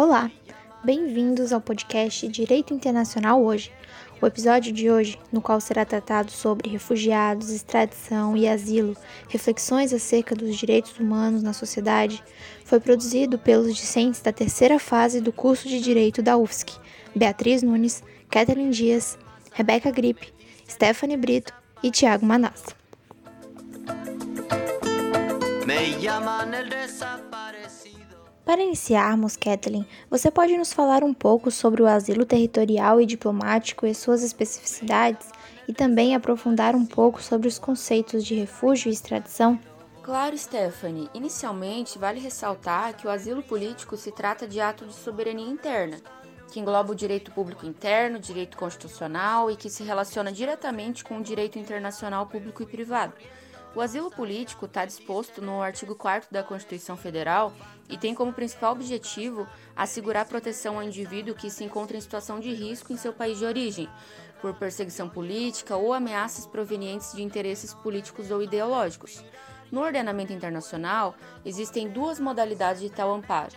Olá, bem-vindos ao podcast Direito Internacional Hoje. O episódio de hoje, no qual será tratado sobre refugiados, extradição e asilo, reflexões acerca dos direitos humanos na sociedade, foi produzido pelos discentes da terceira fase do curso de Direito da UFSC, Beatriz Nunes, Kathleen Dias, Rebeca Gripe, Stephanie Brito e Tiago Manassa. Para iniciarmos, Kathleen, você pode nos falar um pouco sobre o asilo territorial e diplomático e suas especificidades e também aprofundar um pouco sobre os conceitos de refúgio e extradição? Claro, Stephanie. Inicialmente, vale ressaltar que o asilo político se trata de ato de soberania interna, que engloba o direito público interno, direito constitucional e que se relaciona diretamente com o direito internacional público e privado. O asilo político está disposto no artigo 4 da Constituição Federal e tem como principal objetivo assegurar proteção ao indivíduo que se encontra em situação de risco em seu país de origem, por perseguição política ou ameaças provenientes de interesses políticos ou ideológicos. No ordenamento internacional, existem duas modalidades de tal amparo: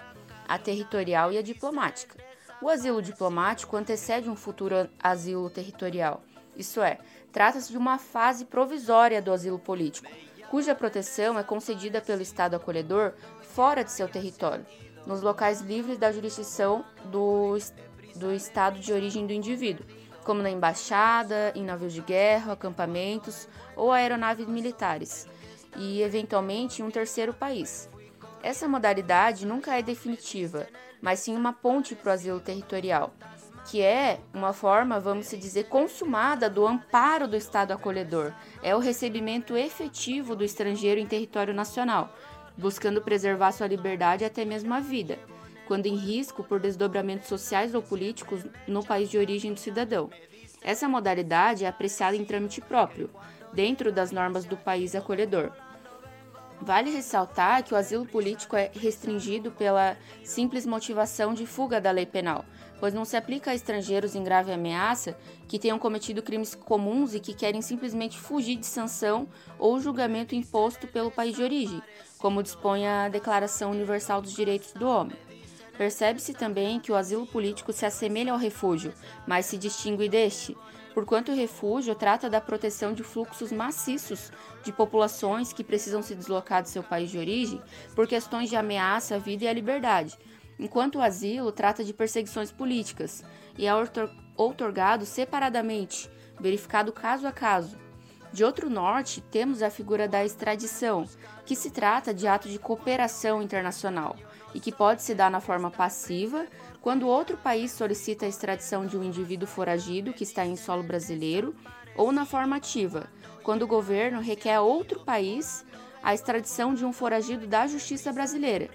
a territorial e a diplomática. O asilo diplomático antecede um futuro asilo territorial, isso é, Trata-se de uma fase provisória do asilo político, cuja proteção é concedida pelo Estado acolhedor fora de seu território, nos locais livres da jurisdição do, do Estado de origem do indivíduo, como na embaixada, em navios de guerra, acampamentos ou aeronaves militares, e eventualmente em um terceiro país. Essa modalidade nunca é definitiva, mas sim uma ponte para o asilo territorial que é uma forma, vamos se dizer, consumada do amparo do Estado acolhedor. É o recebimento efetivo do estrangeiro em território nacional, buscando preservar sua liberdade e até mesmo a vida, quando em risco por desdobramentos sociais ou políticos no país de origem do cidadão. Essa modalidade é apreciada em trâmite próprio, dentro das normas do país acolhedor. Vale ressaltar que o asilo político é restringido pela simples motivação de fuga da lei penal, pois não se aplica a estrangeiros em grave ameaça que tenham cometido crimes comuns e que querem simplesmente fugir de sanção ou julgamento imposto pelo país de origem, como dispõe a Declaração Universal dos Direitos do Homem. Percebe-se também que o asilo político se assemelha ao refúgio, mas se distingue deste, porquanto o refúgio trata da proteção de fluxos maciços de populações que precisam se deslocar do seu país de origem por questões de ameaça à vida e à liberdade, enquanto o asilo trata de perseguições políticas e é outorgado separadamente, verificado caso a caso. De outro norte, temos a figura da extradição, que se trata de ato de cooperação internacional e que pode se dar na forma passiva, quando outro país solicita a extradição de um indivíduo foragido que está em solo brasileiro, ou na forma ativa, quando o governo requer a outro país a extradição de um foragido da justiça brasileira.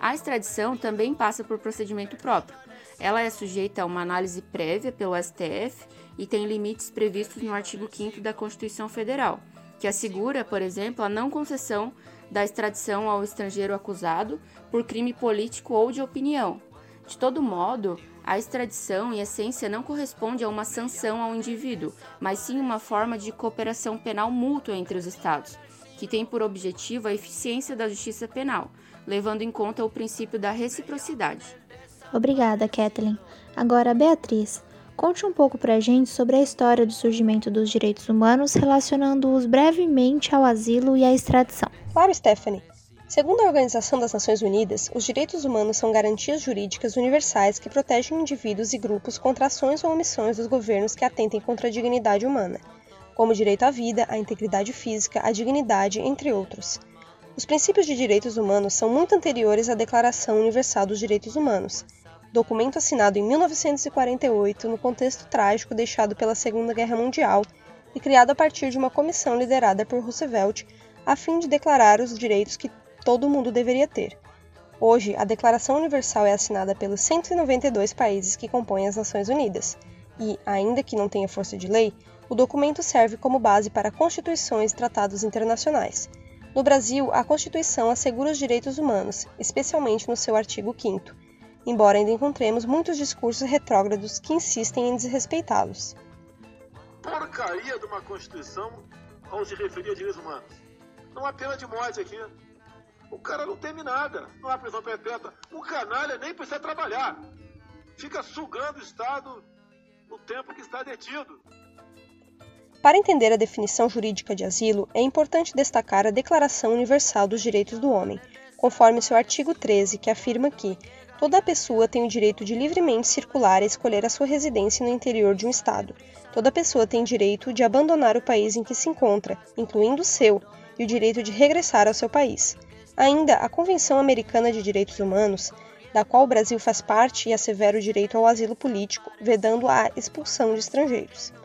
A extradição também passa por procedimento próprio. Ela é sujeita a uma análise prévia pelo STF e tem limites previstos no artigo 5 da Constituição Federal, que assegura, por exemplo, a não concessão da extradição ao estrangeiro acusado por crime político ou de opinião, de todo modo, a extradição, em essência, não corresponde a uma sanção ao indivíduo, mas sim uma forma de cooperação penal mútua entre os Estados, que tem por objetivo a eficiência da justiça penal, levando em conta o princípio da reciprocidade. Obrigada, Kathleen. Agora, Beatriz, conte um pouco pra gente sobre a história do surgimento dos direitos humanos, relacionando-os brevemente ao asilo e à extradição. Claro, Stephanie. Segundo a Organização das Nações Unidas, os direitos humanos são garantias jurídicas universais que protegem indivíduos e grupos contra ações ou omissões dos governos que atentem contra a dignidade humana, como o direito à vida, à integridade física, à dignidade, entre outros. Os princípios de direitos humanos são muito anteriores à Declaração Universal dos Direitos Humanos, documento assinado em 1948 no contexto trágico deixado pela Segunda Guerra Mundial e criado a partir de uma comissão liderada por Roosevelt a fim de declarar os direitos que todo mundo deveria ter. Hoje, a Declaração Universal é assinada pelos 192 países que compõem as Nações Unidas, e, ainda que não tenha força de lei, o documento serve como base para constituições e tratados internacionais. No Brasil, a Constituição assegura os direitos humanos, especialmente no seu artigo 5, embora ainda encontremos muitos discursos retrógrados que insistem em desrespeitá-los. Porcaria de uma Constituição ao se referir a direitos humanos. Não há pena de morte aqui. O cara não teme nada, não há prisão perpétua. O canalha nem precisa trabalhar. Fica sugando o Estado no tempo que está detido. Para entender a definição jurídica de asilo, é importante destacar a Declaração Universal dos Direitos do Homem, conforme seu artigo 13, que afirma que toda pessoa tem o direito de livremente circular e escolher a sua residência no interior de um Estado. Toda pessoa tem direito de abandonar o país em que se encontra, incluindo o seu, e o direito de regressar ao seu país. Ainda, a Convenção Americana de Direitos Humanos, da qual o Brasil faz parte e assevera o direito ao asilo político, vedando a expulsão de estrangeiros.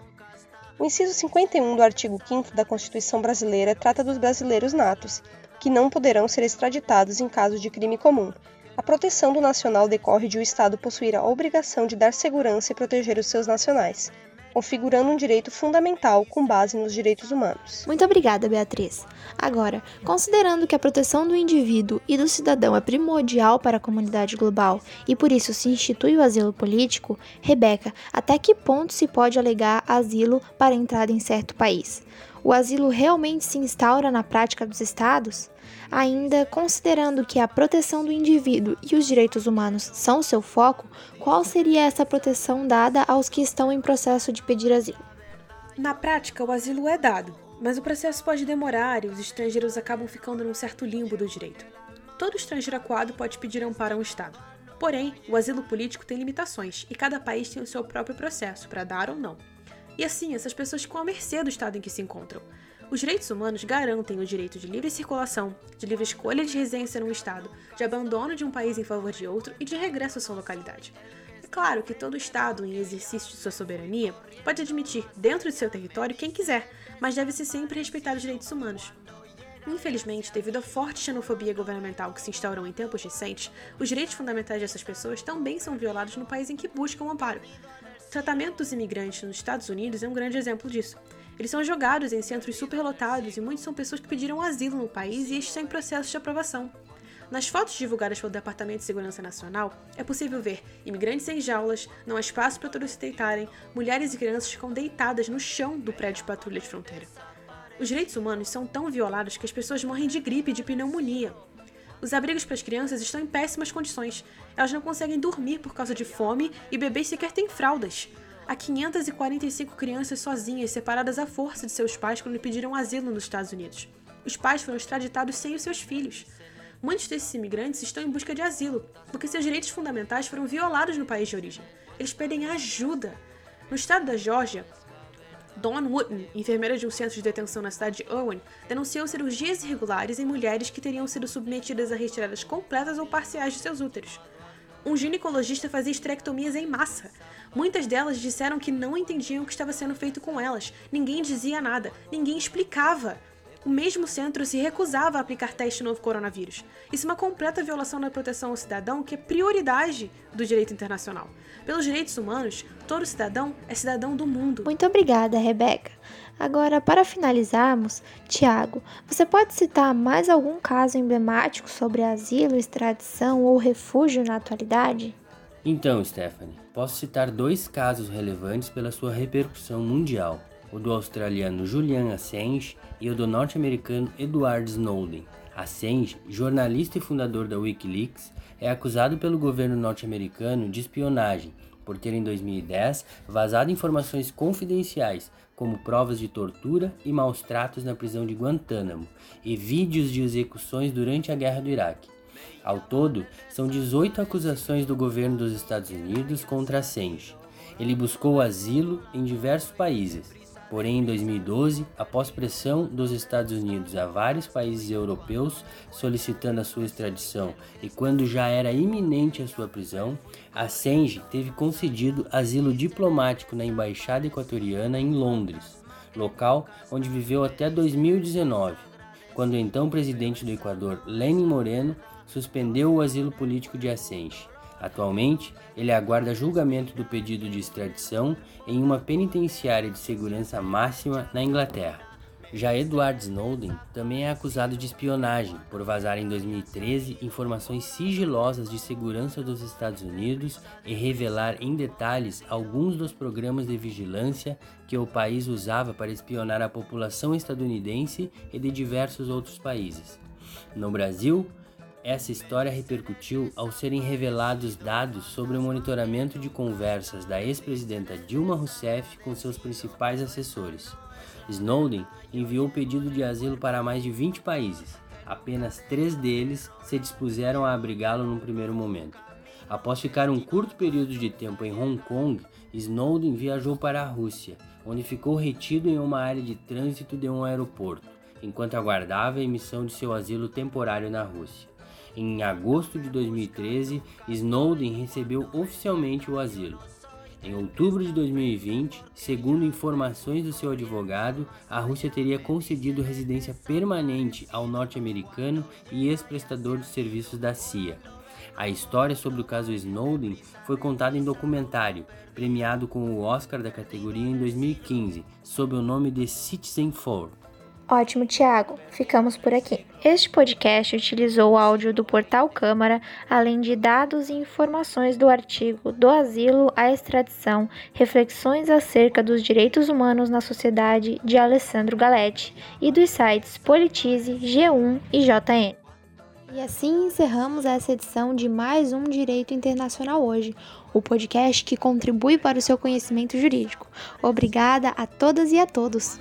O inciso 51 do artigo 5 da Constituição Brasileira trata dos brasileiros natos, que não poderão ser extraditados em caso de crime comum. A proteção do nacional decorre de o Estado possuir a obrigação de dar segurança e proteger os seus nacionais configurando um direito fundamental com base nos direitos humanos. Muito obrigada, Beatriz. Agora, considerando que a proteção do indivíduo e do cidadão é primordial para a comunidade global e por isso se institui o asilo político, Rebeca, até que ponto se pode alegar asilo para entrada em certo país? O asilo realmente se instaura na prática dos estados? Ainda considerando que a proteção do indivíduo e os direitos humanos são seu foco, qual seria essa proteção dada aos que estão em processo de pedir asilo? Na prática, o asilo é dado, mas o processo pode demorar e os estrangeiros acabam ficando num certo limbo do direito. Todo estrangeiro acuado pode pedir amparo a um Estado. Porém, o asilo político tem limitações e cada país tem o seu próprio processo para dar ou não. E assim, essas pessoas ficam à mercê do estado em que se encontram. Os direitos humanos garantem o direito de livre circulação, de livre escolha de residência num estado, de abandono de um país em favor de outro e de regresso à sua localidade. É claro que todo Estado, em exercício de sua soberania, pode admitir dentro de seu território quem quiser, mas deve-se sempre respeitar os direitos humanos. Infelizmente, devido à forte xenofobia governamental que se instaurou em tempos recentes, os direitos fundamentais dessas pessoas também são violados no país em que buscam amparo. O tratamento dos imigrantes nos Estados Unidos é um grande exemplo disso. Eles são jogados em centros superlotados e muitos são pessoas que pediram asilo no país e estão em processo de aprovação. Nas fotos divulgadas pelo Departamento de Segurança Nacional, é possível ver imigrantes em jaulas, não há espaço para todos se deitarem, mulheres e crianças ficam deitadas no chão do prédio de patrulha de fronteira. Os direitos humanos são tão violados que as pessoas morrem de gripe e de pneumonia. Os abrigos para as crianças estão em péssimas condições. Elas não conseguem dormir por causa de fome e bebês sequer têm fraldas. Há 545 crianças sozinhas, separadas à força de seus pais quando pediram asilo nos Estados Unidos. Os pais foram extraditados sem os seus filhos. Muitos desses imigrantes estão em busca de asilo, porque seus direitos fundamentais foram violados no país de origem. Eles pedem ajuda. No estado da Geórgia, Dawn Wooten, enfermeira de um centro de detenção na cidade de Owen, denunciou cirurgias irregulares em mulheres que teriam sido submetidas a retiradas completas ou parciais de seus úteros. Um ginecologista fazia esterectomias em massa. Muitas delas disseram que não entendiam o que estava sendo feito com elas. Ninguém dizia nada, ninguém explicava. O mesmo centro se recusava a aplicar teste no novo coronavírus. Isso é uma completa violação da proteção ao cidadão, que é prioridade do direito internacional. Pelos direitos humanos, todo cidadão é cidadão do mundo. Muito obrigada, Rebeca. Agora, para finalizarmos, Tiago, você pode citar mais algum caso emblemático sobre asilo, extradição ou refúgio na atualidade? Então, Stephanie, posso citar dois casos relevantes pela sua repercussão mundial: o do australiano Julian Assange e o do norte-americano Edward Snowden. Assange, jornalista e fundador da Wikileaks, é acusado pelo governo norte-americano de espionagem por ter em 2010 vazado informações confidenciais, como provas de tortura e maus tratos na prisão de Guantánamo e vídeos de execuções durante a guerra do Iraque. Ao todo, são 18 acusações do governo dos Estados Unidos contra Assange. Ele buscou asilo em diversos países, Porém, em 2012, após pressão dos Estados Unidos a vários países europeus solicitando a sua extradição e quando já era iminente a sua prisão, Assange teve concedido asilo diplomático na embaixada equatoriana em Londres, local onde viveu até 2019, quando o então presidente do Equador, Lenin Moreno, suspendeu o asilo político de Assange. Atualmente, ele aguarda julgamento do pedido de extradição em uma penitenciária de segurança máxima na Inglaterra. Já Edward Snowden também é acusado de espionagem por vazar em 2013 informações sigilosas de segurança dos Estados Unidos e revelar em detalhes alguns dos programas de vigilância que o país usava para espionar a população estadunidense e de diversos outros países. No Brasil, Essa história repercutiu ao serem revelados dados sobre o monitoramento de conversas da ex-presidenta Dilma Rousseff com seus principais assessores. Snowden enviou pedido de asilo para mais de 20 países. Apenas três deles se dispuseram a abrigá-lo num primeiro momento. Após ficar um curto período de tempo em Hong Kong, Snowden viajou para a Rússia, onde ficou retido em uma área de trânsito de um aeroporto, enquanto aguardava a emissão de seu asilo temporário na Rússia. Em agosto de 2013, Snowden recebeu oficialmente o asilo. Em outubro de 2020, segundo informações do seu advogado, a Rússia teria concedido residência permanente ao norte-americano e ex-prestador de serviços da CIA. A história sobre o caso Snowden foi contada em documentário, premiado com o Oscar da categoria em 2015, sob o nome de Citizen 4. Ótimo, Tiago. Ficamos por aqui. Este podcast utilizou o áudio do portal Câmara, além de dados e informações do artigo Do Asilo à Extradição Reflexões acerca dos Direitos Humanos na Sociedade de Alessandro Galetti e dos sites Politize, G1 e JN. E assim encerramos essa edição de mais um Direito Internacional Hoje, o podcast que contribui para o seu conhecimento jurídico. Obrigada a todas e a todos.